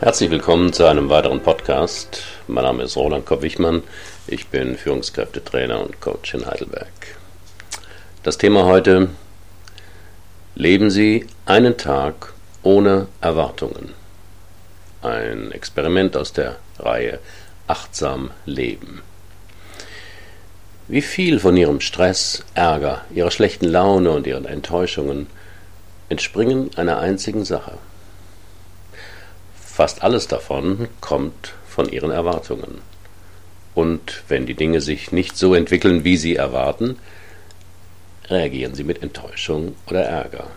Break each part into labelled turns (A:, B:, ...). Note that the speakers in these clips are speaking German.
A: Herzlich willkommen zu einem weiteren Podcast. Mein Name ist Roland Kopp-Wichmann. Ich bin Führungskräftetrainer und Coach in Heidelberg. Das Thema heute: Leben Sie einen Tag ohne Erwartungen. Ein Experiment aus der Reihe Achtsam Leben. Wie viel von Ihrem Stress, Ärger, Ihrer schlechten Laune und Ihren Enttäuschungen entspringen einer einzigen Sache? Fast alles davon kommt von ihren Erwartungen. Und wenn die Dinge sich nicht so entwickeln, wie sie erwarten, reagieren sie mit Enttäuschung oder Ärger.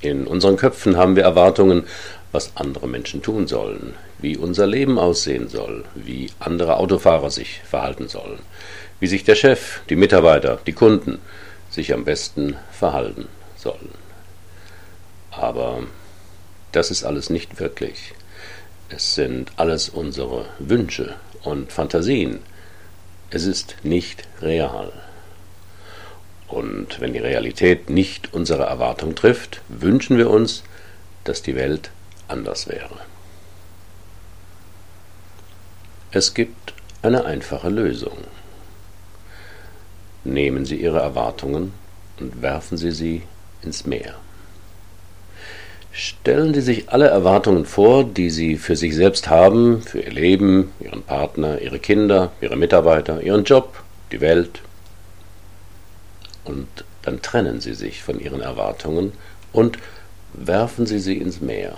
A: In unseren Köpfen haben wir Erwartungen, was andere Menschen tun sollen, wie unser Leben aussehen soll, wie andere Autofahrer sich verhalten sollen, wie sich der Chef, die Mitarbeiter, die Kunden sich am besten verhalten sollen. Aber das ist alles nicht wirklich. Es sind alles unsere Wünsche und Fantasien. Es ist nicht real. Und wenn die Realität nicht unsere Erwartung trifft, wünschen wir uns, dass die Welt anders wäre. Es gibt eine einfache Lösung. Nehmen Sie Ihre Erwartungen und werfen Sie sie ins Meer. Stellen Sie sich alle Erwartungen vor, die Sie für sich selbst haben, für Ihr Leben, Ihren Partner, Ihre Kinder, Ihre Mitarbeiter, Ihren Job, die Welt. Und dann trennen Sie sich von Ihren Erwartungen und werfen Sie sie ins Meer.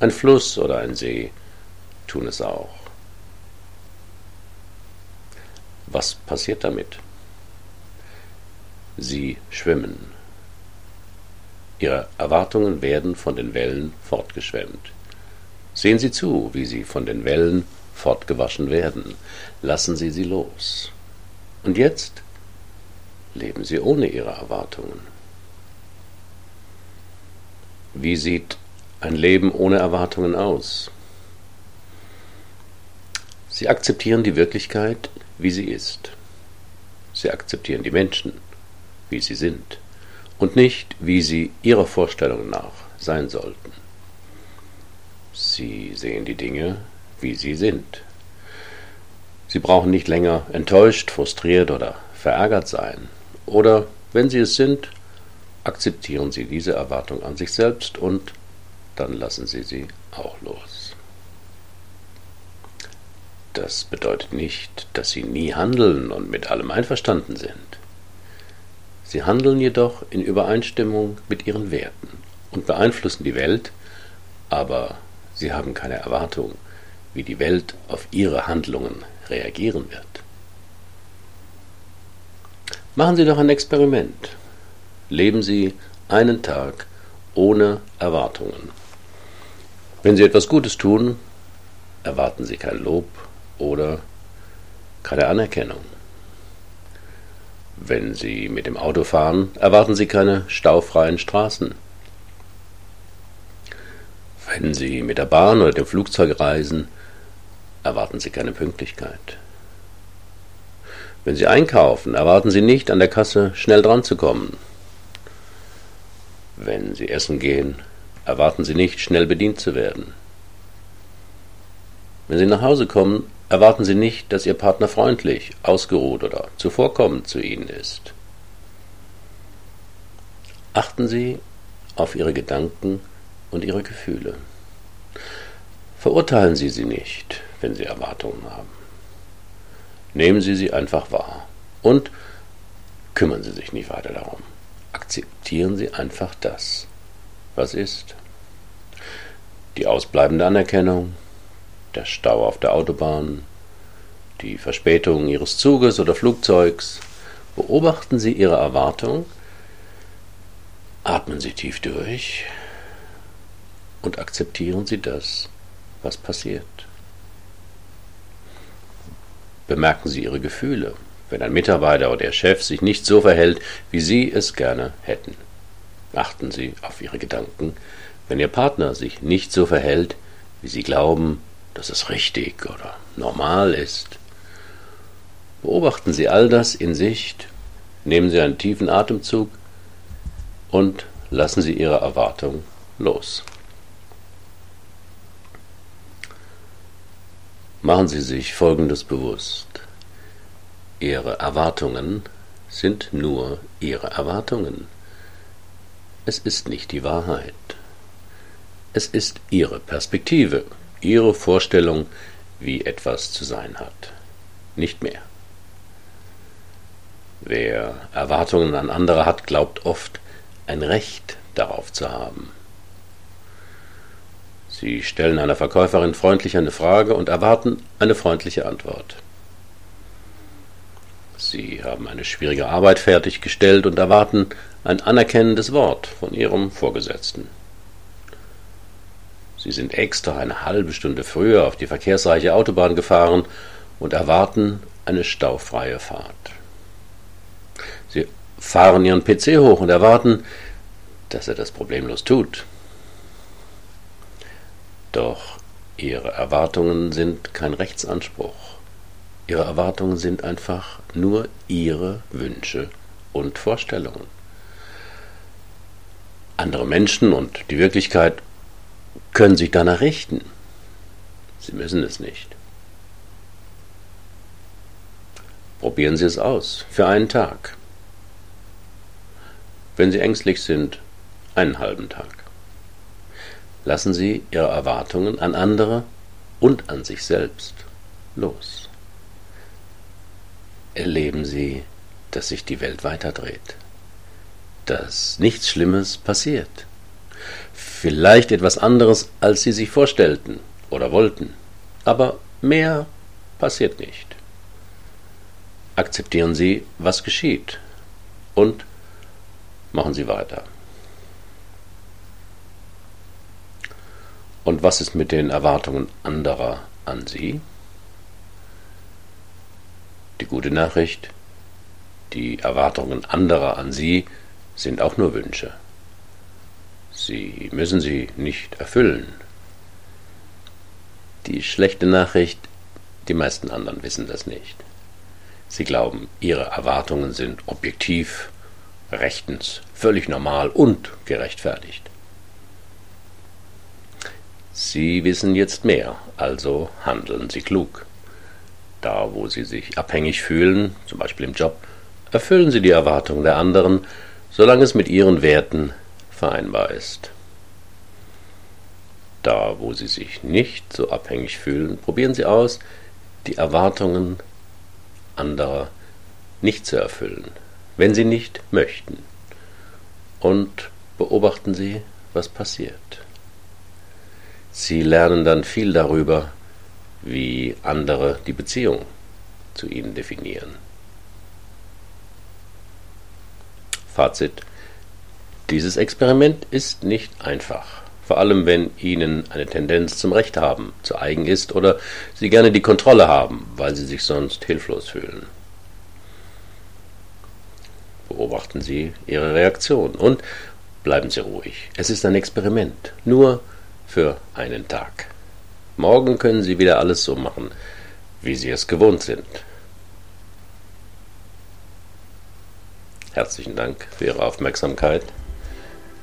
A: Ein Fluss oder ein See tun es auch. Was passiert damit? Sie schwimmen. Ihre Erwartungen werden von den Wellen fortgeschwemmt. Sehen Sie zu, wie sie von den Wellen fortgewaschen werden. Lassen Sie sie los. Und jetzt leben Sie ohne Ihre Erwartungen. Wie sieht ein Leben ohne Erwartungen aus? Sie akzeptieren die Wirklichkeit, wie sie ist. Sie akzeptieren die Menschen, wie sie sind und nicht, wie sie ihrer Vorstellung nach sein sollten. Sie sehen die Dinge, wie sie sind. Sie brauchen nicht länger enttäuscht, frustriert oder verärgert sein. Oder, wenn sie es sind, akzeptieren sie diese Erwartung an sich selbst und dann lassen sie sie auch los. Das bedeutet nicht, dass sie nie handeln und mit allem einverstanden sind. Sie handeln jedoch in Übereinstimmung mit ihren Werten und beeinflussen die Welt, aber sie haben keine Erwartung, wie die Welt auf ihre Handlungen reagieren wird. Machen Sie doch ein Experiment. Leben Sie einen Tag ohne Erwartungen. Wenn Sie etwas Gutes tun, erwarten Sie kein Lob oder keine Anerkennung. Wenn Sie mit dem Auto fahren, erwarten Sie keine staufreien Straßen. Wenn Sie mit der Bahn oder dem Flugzeug reisen, erwarten Sie keine Pünktlichkeit. Wenn Sie einkaufen, erwarten Sie nicht, an der Kasse schnell dran zu kommen. Wenn Sie essen gehen, erwarten Sie nicht, schnell bedient zu werden. Wenn Sie nach Hause kommen, erwarten Sie nicht, dass Ihr Partner freundlich, ausgeruht oder zuvorkommend zu Ihnen ist. Achten Sie auf Ihre Gedanken und Ihre Gefühle. Verurteilen Sie sie nicht, wenn Sie Erwartungen haben. Nehmen Sie sie einfach wahr und kümmern Sie sich nicht weiter darum. Akzeptieren Sie einfach das, was ist. Die ausbleibende Anerkennung, der Stau auf der Autobahn, die Verspätung Ihres Zuges oder Flugzeugs. Beobachten Sie Ihre Erwartung, atmen Sie tief durch und akzeptieren Sie das, was passiert. Bemerken Sie Ihre Gefühle, wenn ein Mitarbeiter oder Ihr Chef sich nicht so verhält, wie Sie es gerne hätten. Achten Sie auf Ihre Gedanken, wenn Ihr Partner sich nicht so verhält, wie Sie glauben, dass es richtig oder normal ist. Beobachten Sie all das in Sicht, nehmen Sie einen tiefen Atemzug und lassen Sie Ihre Erwartung los. Machen Sie sich Folgendes bewusst. Ihre Erwartungen sind nur Ihre Erwartungen. Es ist nicht die Wahrheit. Es ist Ihre Perspektive, Ihre Vorstellung, wie etwas zu sein hat. Nicht mehr. Wer Erwartungen an andere hat, glaubt oft, ein Recht darauf zu haben. Sie stellen einer Verkäuferin freundlich eine Frage und erwarten eine freundliche Antwort. Sie haben eine schwierige Arbeit fertiggestellt und erwarten ein anerkennendes Wort von Ihrem Vorgesetzten. Sie sind extra eine halbe Stunde früher auf die verkehrsreiche Autobahn gefahren und erwarten eine staufreie Fahrt. Sie fahren Ihren PC hoch und erwarten, dass er das problemlos tut. Doch Ihre Erwartungen sind kein Rechtsanspruch. Ihre Erwartungen sind einfach nur Ihre Wünsche und Vorstellungen. Andere Menschen und die Wirklichkeit können sich danach richten. Sie müssen es nicht. Probieren Sie es aus für einen Tag. Wenn Sie ängstlich sind, einen halben Tag. Lassen Sie Ihre Erwartungen an andere und an sich selbst los. Erleben Sie, dass sich die Welt weiterdreht, dass nichts Schlimmes passiert, vielleicht etwas anderes, als Sie sich vorstellten oder wollten, aber mehr passiert nicht. Akzeptieren Sie, was geschieht und machen Sie weiter. Und was ist mit den Erwartungen anderer an Sie? Die gute Nachricht, die Erwartungen anderer an Sie sind auch nur Wünsche. Sie müssen sie nicht erfüllen. Die schlechte Nachricht, die meisten anderen wissen das nicht. Sie glauben, ihre Erwartungen sind objektiv, rechtens, völlig normal und gerechtfertigt. Sie wissen jetzt mehr, also handeln Sie klug. Da, wo Sie sich abhängig fühlen, zum Beispiel im Job, erfüllen Sie die Erwartungen der anderen, solange es mit Ihren Werten vereinbar ist. Da, wo Sie sich nicht so abhängig fühlen, probieren Sie aus, die Erwartungen anderer nicht zu erfüllen, wenn Sie nicht möchten. Und beobachten Sie, was passiert. Sie lernen dann viel darüber, wie andere die Beziehung zu ihnen definieren. Fazit. Dieses Experiment ist nicht einfach, vor allem wenn Ihnen eine Tendenz zum Recht haben zu eigen ist oder Sie gerne die Kontrolle haben, weil Sie sich sonst hilflos fühlen. Beobachten Sie Ihre Reaktion und bleiben Sie ruhig. Es ist ein Experiment. Nur für einen Tag. Morgen können Sie wieder alles so machen, wie Sie es gewohnt sind. Herzlichen Dank für Ihre Aufmerksamkeit.